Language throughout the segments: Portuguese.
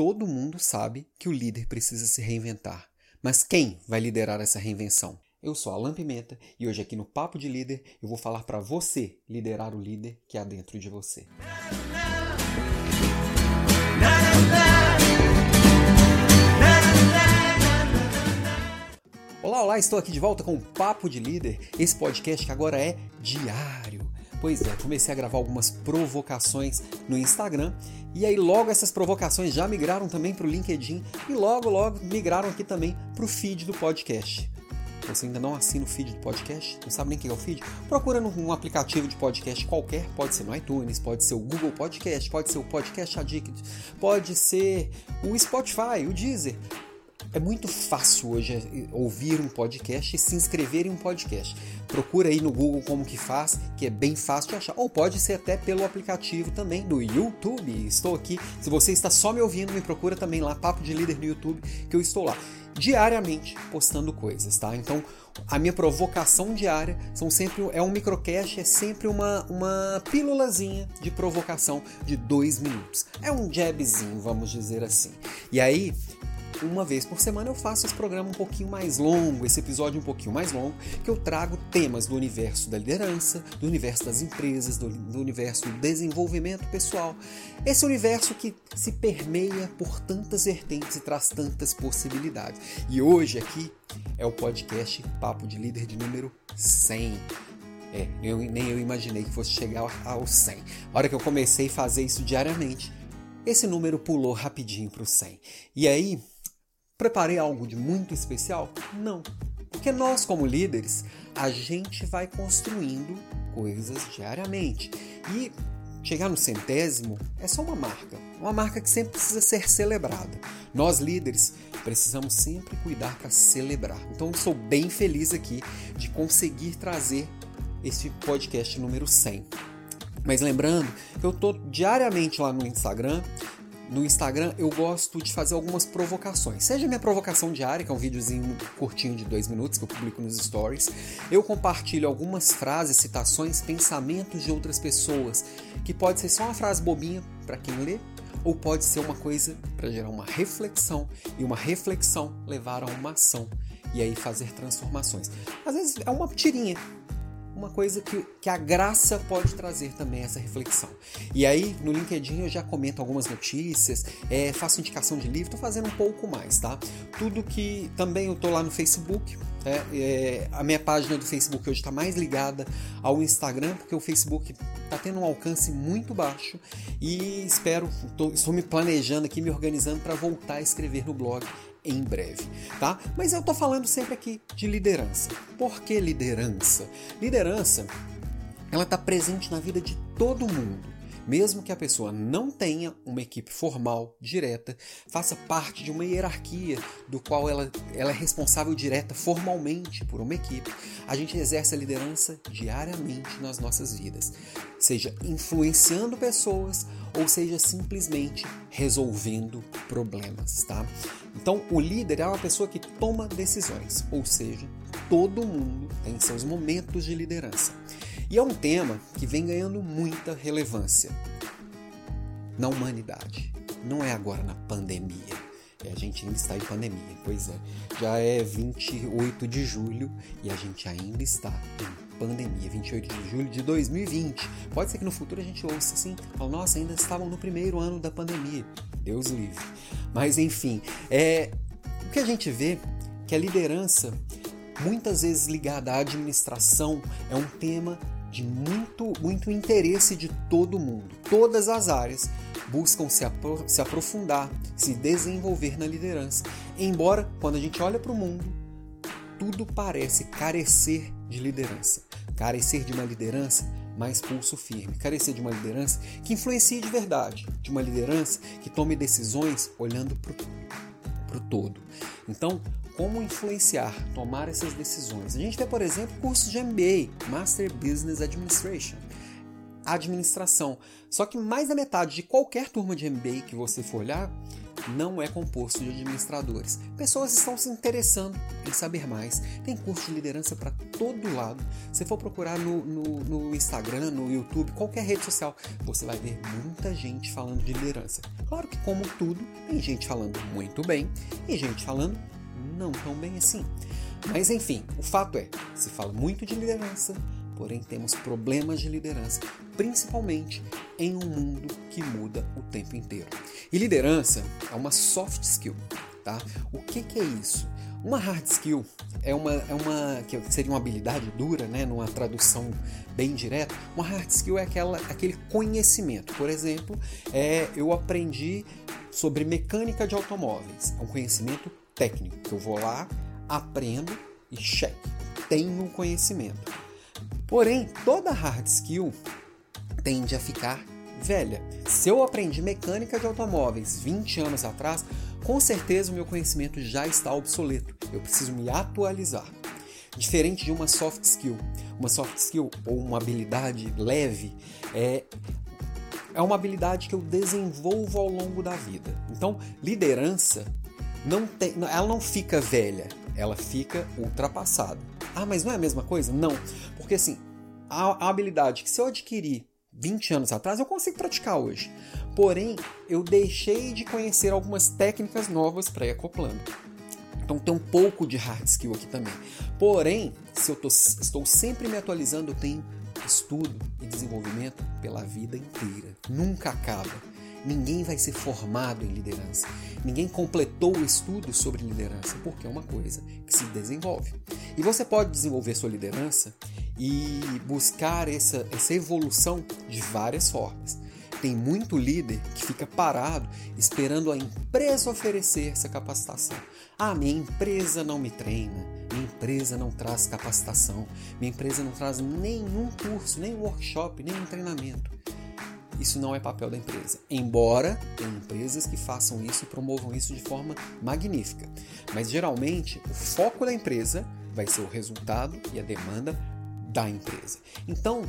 todo mundo sabe que o líder precisa se reinventar. Mas quem vai liderar essa reinvenção? Eu sou Alan Pimenta e hoje aqui no Papo de Líder eu vou falar para você liderar o líder que há dentro de você. Olá, olá, estou aqui de volta com o Papo de Líder, esse podcast que agora é diário. Pois é, comecei a gravar algumas provocações no Instagram e aí logo essas provocações já migraram também para o LinkedIn e logo, logo migraram aqui também para o feed do podcast. Você ainda não assina o feed do podcast? Não sabe nem o que é o feed? Procura num aplicativo de podcast qualquer, pode ser no iTunes, pode ser o Google Podcast, pode ser o Podcast Addict, pode ser o Spotify, o Deezer. É muito fácil hoje ouvir um podcast e se inscrever em um podcast. Procura aí no Google como que faz, que é bem fácil de achar. Ou pode ser até pelo aplicativo também do YouTube. Estou aqui. Se você está só me ouvindo, me procura também lá, Papo de Líder no YouTube, que eu estou lá diariamente postando coisas, tá? Então, a minha provocação diária são sempre é um microcast, é sempre uma, uma pílulazinha de provocação de dois minutos. É um jabzinho, vamos dizer assim. E aí, uma vez por semana eu faço esse programa um pouquinho mais longo, esse episódio um pouquinho mais longo, que eu trago temas do universo da liderança, do universo das empresas, do, do universo do desenvolvimento pessoal. Esse universo que se permeia por tantas vertentes e traz tantas possibilidades. E hoje aqui é o podcast Papo de Líder de número 100. É, eu, nem eu imaginei que fosse chegar ao 100. A hora que eu comecei a fazer isso diariamente, esse número pulou rapidinho para o 100. E aí, Preparei algo de muito especial? Não. Porque nós, como líderes, a gente vai construindo coisas diariamente. E chegar no centésimo é só uma marca. Uma marca que sempre precisa ser celebrada. Nós, líderes, precisamos sempre cuidar para celebrar. Então, sou bem feliz aqui de conseguir trazer esse podcast número 100. Mas lembrando que eu estou diariamente lá no Instagram no Instagram eu gosto de fazer algumas provocações. Seja minha provocação diária, que é um videozinho curtinho de dois minutos que eu publico nos stories. Eu compartilho algumas frases, citações, pensamentos de outras pessoas, que pode ser só uma frase bobinha para quem lê, ou pode ser uma coisa para gerar uma reflexão e uma reflexão levar a uma ação e aí fazer transformações. Às vezes é uma tirinha, uma coisa que, que a graça pode trazer também essa reflexão. E aí, no LinkedIn eu já comento algumas notícias, é, faço indicação de livro, estou fazendo um pouco mais, tá? Tudo que também eu estou lá no Facebook, é, é, a minha página do Facebook hoje está mais ligada ao Instagram, porque o Facebook está tendo um alcance muito baixo e espero, tô, estou me planejando aqui, me organizando para voltar a escrever no blog em breve, tá? Mas eu tô falando sempre aqui de liderança. Por que liderança? Liderança, ela tá presente na vida de todo mundo. Mesmo que a pessoa não tenha uma equipe formal, direta, faça parte de uma hierarquia do qual ela, ela é responsável direta formalmente por uma equipe, a gente exerce a liderança diariamente nas nossas vidas, seja influenciando pessoas ou seja simplesmente resolvendo problemas, tá? Então, o líder é uma pessoa que toma decisões, ou seja, todo mundo tem seus momentos de liderança. E é um tema que vem ganhando muita relevância na humanidade. Não é agora na pandemia. É, a gente ainda está em pandemia, pois é. Já é 28 de julho e a gente ainda está em pandemia, 28 de julho de 2020. Pode ser que no futuro a gente ouça assim, fala, nossa, ainda estavam no primeiro ano da pandemia. Deus livre. Mas enfim, é o que a gente vê que a liderança, muitas vezes ligada à administração, é um tema de muito, muito interesse de todo mundo. Todas as áreas buscam se, apro se aprofundar, se desenvolver na liderança. Embora, quando a gente olha para o mundo, tudo parece carecer de liderança. Carecer de uma liderança mais pulso firme. Carecer de uma liderança que influencie de verdade, de uma liderança que tome decisões olhando para o todo. Então, como influenciar, tomar essas decisões? A gente vê, por exemplo, cursos de MBA, Master Business Administration, administração. Só que mais da metade de qualquer turma de MBA que você for olhar não é composto de administradores. Pessoas estão se interessando em saber mais. Tem curso de liderança para todo lado. Se for procurar no, no, no, Instagram, no YouTube, qualquer rede social, você vai ver muita gente falando de liderança. Claro que, como tudo, tem gente falando muito bem e gente falando não tão bem assim. Mas enfim, o fato é, se fala muito de liderança, porém temos problemas de liderança, principalmente em um mundo que muda o tempo inteiro. E liderança é uma soft skill, tá? O que, que é isso? Uma hard skill é uma, é uma que seria uma habilidade dura, né, numa tradução bem direta. Uma hard skill é aquela, aquele conhecimento. Por exemplo, é, eu aprendi sobre mecânica de automóveis. É um conhecimento técnico que eu vou lá, aprendo e cheque. Tenho conhecimento. Porém, toda hard skill tende a ficar velha. Se eu aprendi mecânica de automóveis 20 anos atrás, com certeza o meu conhecimento já está obsoleto. Eu preciso me atualizar. Diferente de uma soft skill. Uma soft skill ou uma habilidade leve é é uma habilidade que eu desenvolvo ao longo da vida. Então, liderança não tem, ela não fica velha, ela fica ultrapassada. Ah, mas não é a mesma coisa? Não. Porque assim, a, a habilidade que se eu adquirir 20 anos atrás, eu consigo praticar hoje. Porém, eu deixei de conhecer algumas técnicas novas para ir acoplando. Então tem um pouco de hard skill aqui também. Porém, se eu tô, estou sempre me atualizando, eu tenho estudo e desenvolvimento pela vida inteira. Nunca acaba. Ninguém vai ser formado em liderança. Ninguém completou o estudo sobre liderança, porque é uma coisa que se desenvolve. E você pode desenvolver sua liderança e buscar essa, essa evolução de várias formas. Tem muito líder que fica parado esperando a empresa oferecer essa capacitação. Ah, minha empresa não me treina, minha empresa não traz capacitação, minha empresa não traz nenhum curso, nem workshop, nenhum treinamento. Isso não é papel da empresa. Embora tenha empresas que façam isso e promovam isso de forma magnífica. Mas geralmente o foco da empresa vai ser o resultado e a demanda da empresa. Então,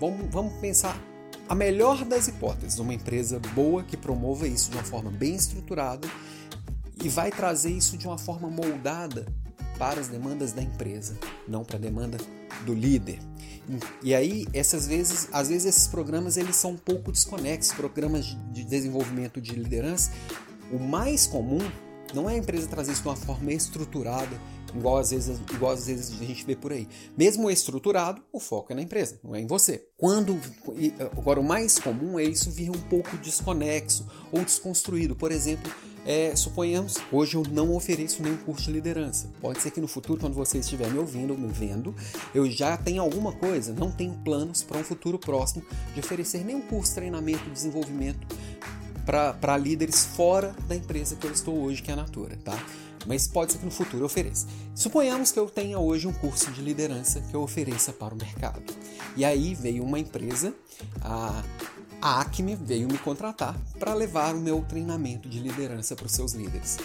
vamos, vamos pensar a melhor das hipóteses, uma empresa boa que promova isso de uma forma bem estruturada e vai trazer isso de uma forma moldada para as demandas da empresa, não para a demanda do líder. E aí, essas vezes, às vezes esses programas eles são um pouco desconexos, programas de desenvolvimento de liderança. O mais comum não é a empresa trazer isso de uma forma estruturada, igual às vezes, igual às vezes a gente vê por aí. Mesmo estruturado, o foco é na empresa, não é em você. Quando agora o mais comum é isso vir um pouco desconexo ou desconstruído. Por exemplo, é, suponhamos, hoje eu não ofereço nenhum curso de liderança. Pode ser que no futuro, quando você estiver me ouvindo ou me vendo, eu já tenha alguma coisa, não tenho planos para um futuro próximo de oferecer nenhum curso, treinamento, desenvolvimento para líderes fora da empresa que eu estou hoje, que é a Natura, tá? Mas pode ser que no futuro eu ofereça. Suponhamos que eu tenha hoje um curso de liderança que eu ofereça para o mercado. E aí veio uma empresa, a Acme veio me contratar para levar o meu treinamento de liderança para os seus líderes.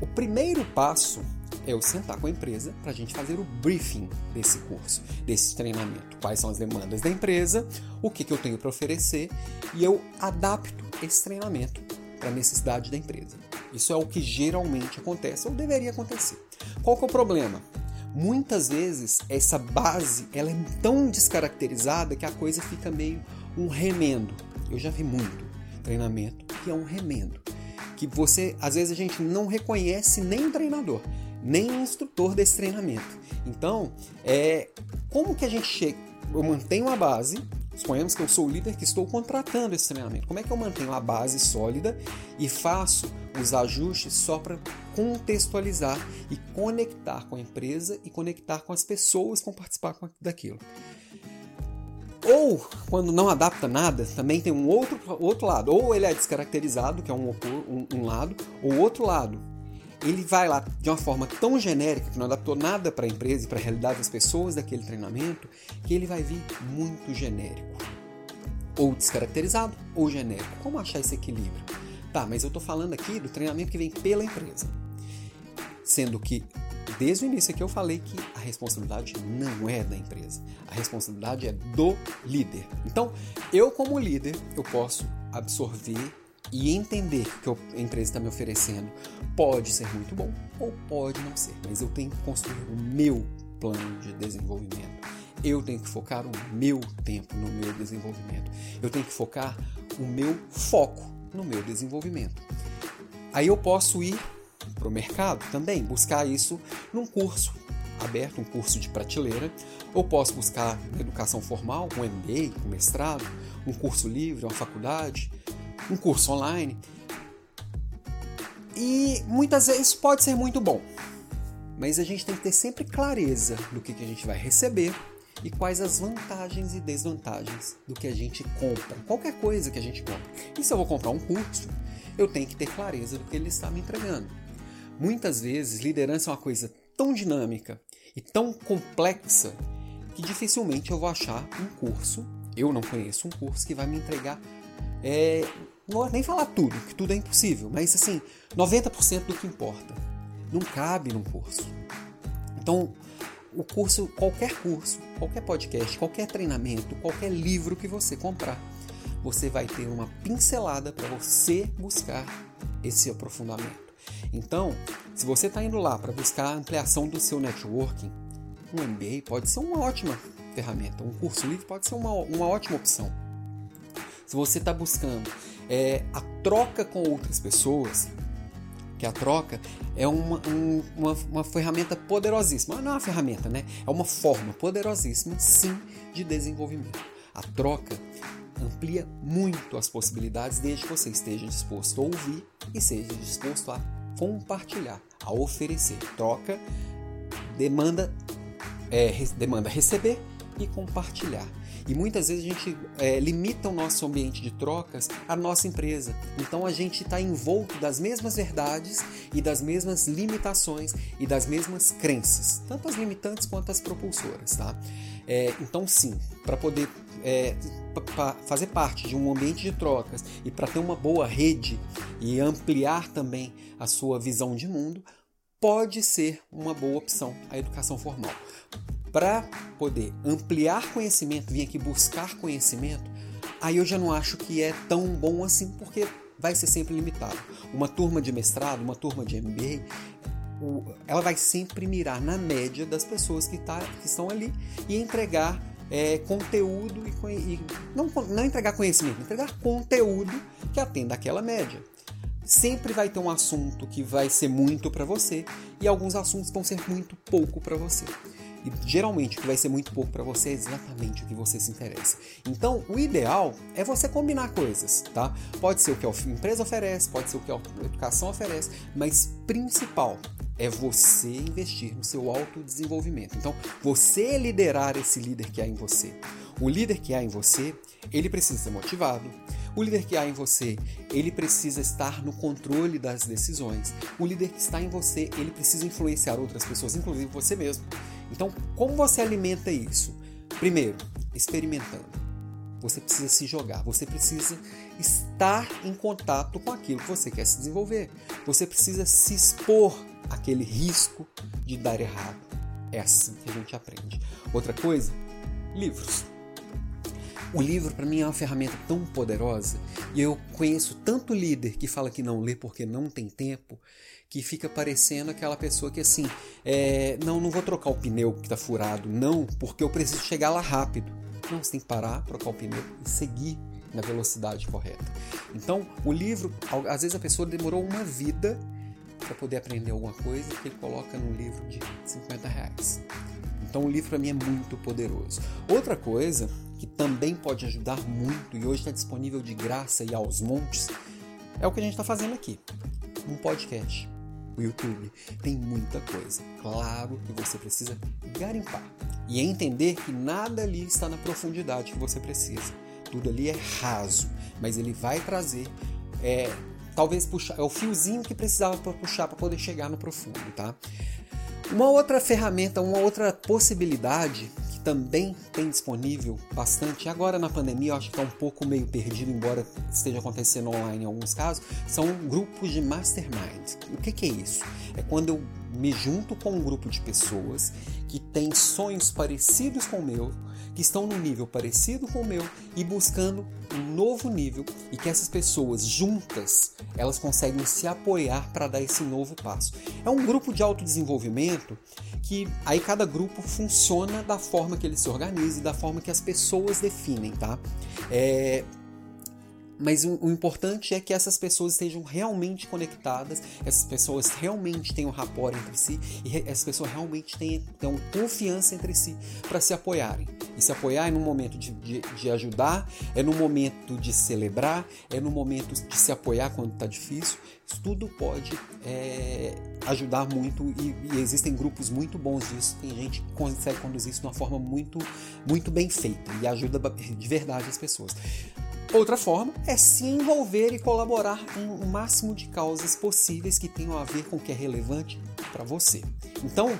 O primeiro passo é eu sentar com a empresa para a gente fazer o briefing desse curso, desse treinamento. Quais são as demandas da empresa, o que, que eu tenho para oferecer e eu adapto esse treinamento para a necessidade da empresa. Isso é o que geralmente acontece ou deveria acontecer. Qual que é o problema? Muitas vezes essa base ela é tão descaracterizada que a coisa fica meio um remendo. Eu já vi muito treinamento que é um remendo. Que você, às vezes, a gente não reconhece nem o treinador, nem o instrutor desse treinamento. Então, é, como que a gente chega? Eu mantenho a base, suponhamos que eu sou o líder que estou contratando esse treinamento. Como é que eu mantenho a base sólida e faço os ajustes só para contextualizar e conectar com a empresa e conectar com as pessoas que vão participar daquilo? Ou, quando não adapta nada, também tem um outro, outro lado. Ou ele é descaracterizado, que é um, um, um lado, ou outro lado. Ele vai lá de uma forma tão genérica, que não adaptou nada para a empresa e para a realidade das pessoas daquele treinamento, que ele vai vir muito genérico. Ou descaracterizado, ou genérico. Como achar esse equilíbrio? Tá, mas eu estou falando aqui do treinamento que vem pela empresa. Sendo que Desde o início aqui eu falei que a responsabilidade não é da empresa, a responsabilidade é do líder. Então, eu como líder, eu posso absorver e entender que a empresa está me oferecendo pode ser muito bom ou pode não ser, mas eu tenho que construir o meu plano de desenvolvimento. Eu tenho que focar o meu tempo no meu desenvolvimento. Eu tenho que focar o meu foco no meu desenvolvimento. Aí eu posso ir para o mercado também, buscar isso num curso aberto, um curso de prateleira, ou posso buscar educação formal, um MBA, um mestrado, um curso livre, uma faculdade, um curso online. E muitas vezes isso pode ser muito bom, mas a gente tem que ter sempre clareza do que, que a gente vai receber e quais as vantagens e desvantagens do que a gente compra, qualquer coisa que a gente compra. E se eu vou comprar um curso, eu tenho que ter clareza do que ele está me entregando. Muitas vezes, liderança é uma coisa tão dinâmica e tão complexa que dificilmente eu vou achar um curso, eu não conheço um curso que vai me entregar, é, não vou nem falar tudo, que tudo é impossível, mas assim, 90% do que importa. Não cabe num curso. Então, o curso, qualquer curso, qualquer podcast, qualquer treinamento, qualquer livro que você comprar, você vai ter uma pincelada para você buscar esse aprofundamento. Então, se você está indo lá para buscar a ampliação do seu networking, um MBA pode ser uma ótima ferramenta, um curso livre pode ser uma, uma ótima opção. Se você está buscando é, a troca com outras pessoas, que a troca é uma, um, uma, uma ferramenta poderosíssima. Não é uma ferramenta, né? É uma forma poderosíssima, sim, de desenvolvimento. A troca amplia muito as possibilidades desde que você esteja disposto a ouvir e seja disposto a compartilhar, a oferecer. Troca demanda, é, demanda receber e compartilhar. E muitas vezes a gente é, limita o nosso ambiente de trocas à nossa empresa. Então a gente está envolto das mesmas verdades e das mesmas limitações e das mesmas crenças, tanto as limitantes quanto as propulsoras. Tá? É, então, sim, para poder é, fazer parte de um ambiente de trocas e para ter uma boa rede e ampliar também a sua visão de mundo, pode ser uma boa opção a educação formal para poder ampliar conhecimento, vir aqui buscar conhecimento, aí eu já não acho que é tão bom assim, porque vai ser sempre limitado. Uma turma de mestrado, uma turma de MBA, ela vai sempre mirar na média das pessoas que, tá, que estão ali e entregar é, conteúdo e, e não, não entregar conhecimento, entregar conteúdo que atenda aquela média. Sempre vai ter um assunto que vai ser muito para você e alguns assuntos vão ser muito pouco para você. E geralmente o que vai ser muito pouco para você é exatamente o que você se interessa. Então, o ideal é você combinar coisas, tá? Pode ser o que a empresa oferece, pode ser o que a educação oferece, mas principal é você investir no seu autodesenvolvimento. Então, você liderar esse líder que há em você. O líder que há em você, ele precisa ser motivado. O líder que há em você, ele precisa estar no controle das decisões. O líder que está em você, ele precisa influenciar outras pessoas, inclusive você mesmo. Então, como você alimenta isso? Primeiro, experimentando. Você precisa se jogar, você precisa estar em contato com aquilo que você quer se desenvolver. Você precisa se expor àquele risco de dar errado. É assim que a gente aprende. Outra coisa, livros. O livro para mim é uma ferramenta tão poderosa e eu conheço tanto líder que fala que não lê porque não tem tempo que fica parecendo aquela pessoa que assim, é, não, não vou trocar o pneu que está furado, não, porque eu preciso chegar lá rápido. Não, você tem que parar, trocar o pneu e seguir na velocidade correta. Então, o livro, às vezes a pessoa demorou uma vida para poder aprender alguma coisa que ele coloca num livro de 50 reais. Então, o livro para mim é muito poderoso. Outra coisa que também pode ajudar muito e hoje está disponível de graça e aos montes é o que a gente está fazendo aqui, um podcast o YouTube. Tem muita coisa. Claro que você precisa garimpar e entender que nada ali está na profundidade que você precisa. Tudo ali é raso, mas ele vai trazer é, talvez puxar, é o fiozinho que precisava para puxar para poder chegar no profundo, tá? Uma outra ferramenta, uma outra possibilidade também tem disponível bastante. Agora na pandemia eu acho que está um pouco meio perdido, embora esteja acontecendo online em alguns casos, são grupos de mastermind. O que, que é isso? É quando eu me junto com um grupo de pessoas que têm sonhos parecidos com o meu, que estão num nível parecido com o meu e buscando um novo nível e que essas pessoas juntas elas conseguem se apoiar para dar esse novo passo. É um grupo de autodesenvolvimento que aí cada grupo funciona da forma que ele se organiza e da forma que as pessoas definem, tá? É, mas o, o, importante é que essas pessoas estejam realmente conectadas, essas pessoas realmente tenham rapport entre si e essas pessoas realmente tenham, tenham confiança entre si para se apoiarem. E se apoiar é no momento de, de, de, ajudar, é no momento de celebrar, é no momento de se apoiar quando está difícil. Isso tudo pode é, ajudar muito e, e, existem grupos muito bons disso. Tem gente que consegue conduzir isso de uma forma muito, muito bem feita e ajuda de verdade as pessoas. Outra forma é se envolver e colaborar em o máximo de causas possíveis que tenham a ver com o que é relevante para você. Então,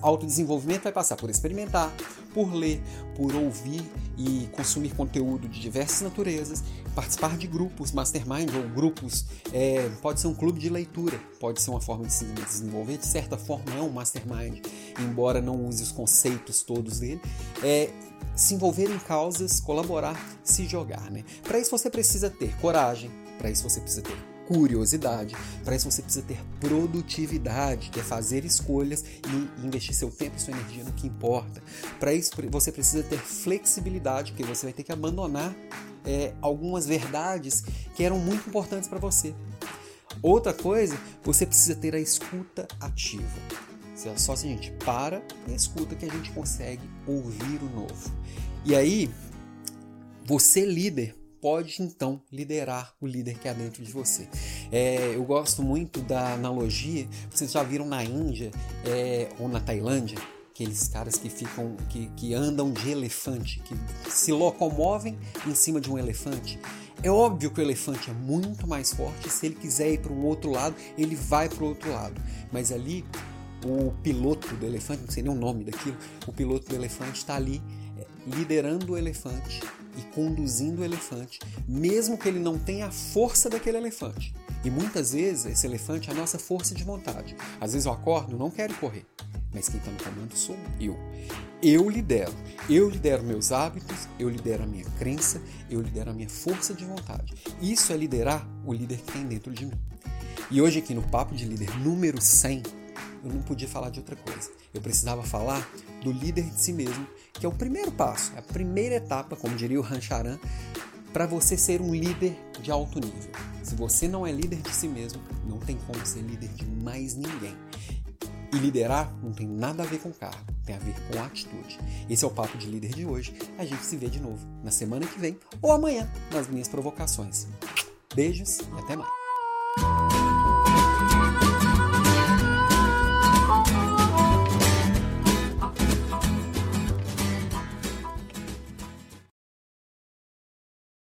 autodesenvolvimento vai passar por experimentar, por ler, por ouvir e consumir conteúdo de diversas naturezas, participar de grupos, mastermind ou grupos, é, pode ser um clube de leitura, pode ser uma forma de se desenvolver, de certa forma é um mastermind, embora não use os conceitos todos dele, é, se envolver em causas, colaborar, se jogar. Né? Para isso você precisa ter coragem, para isso você precisa ter curiosidade, para isso você precisa ter produtividade, que é fazer escolhas e investir seu tempo e sua energia no que importa. Para isso você precisa ter flexibilidade, porque você vai ter que abandonar é, algumas verdades que eram muito importantes para você. Outra coisa, você precisa ter a escuta ativa. É só assim, a gente para e escuta que a gente consegue ouvir o novo. E aí, você líder pode então liderar o líder que há dentro de você. É, eu gosto muito da analogia, vocês já viram na Índia é, ou na Tailândia, aqueles caras que ficam, que, que andam de elefante, que se locomovem em cima de um elefante. É óbvio que o elefante é muito mais forte, se ele quiser ir para um outro lado, ele vai para o outro lado. Mas ali o piloto do elefante, não sei nem o nome daquilo, o piloto do elefante está ali é, liderando o elefante e conduzindo o elefante, mesmo que ele não tenha a força daquele elefante. E muitas vezes esse elefante é a nossa força de vontade. Às vezes eu acordo, não quero correr, mas quem está no comando sou eu. Eu lidero. Eu lidero meus hábitos, eu lidero a minha crença, eu lidero a minha força de vontade. Isso é liderar o líder que tem dentro de mim. E hoje aqui no Papo de Líder número 100, eu não podia falar de outra coisa. Eu precisava falar do líder de si mesmo, que é o primeiro passo, é a primeira etapa, como diria o Rancharan, para você ser um líder de alto nível. Se você não é líder de si mesmo, não tem como ser líder de mais ninguém. E liderar não tem nada a ver com cargo, tem a ver com atitude. Esse é o Papo de Líder de hoje. A gente se vê de novo na semana que vem ou amanhã nas minhas provocações. Beijos e até mais.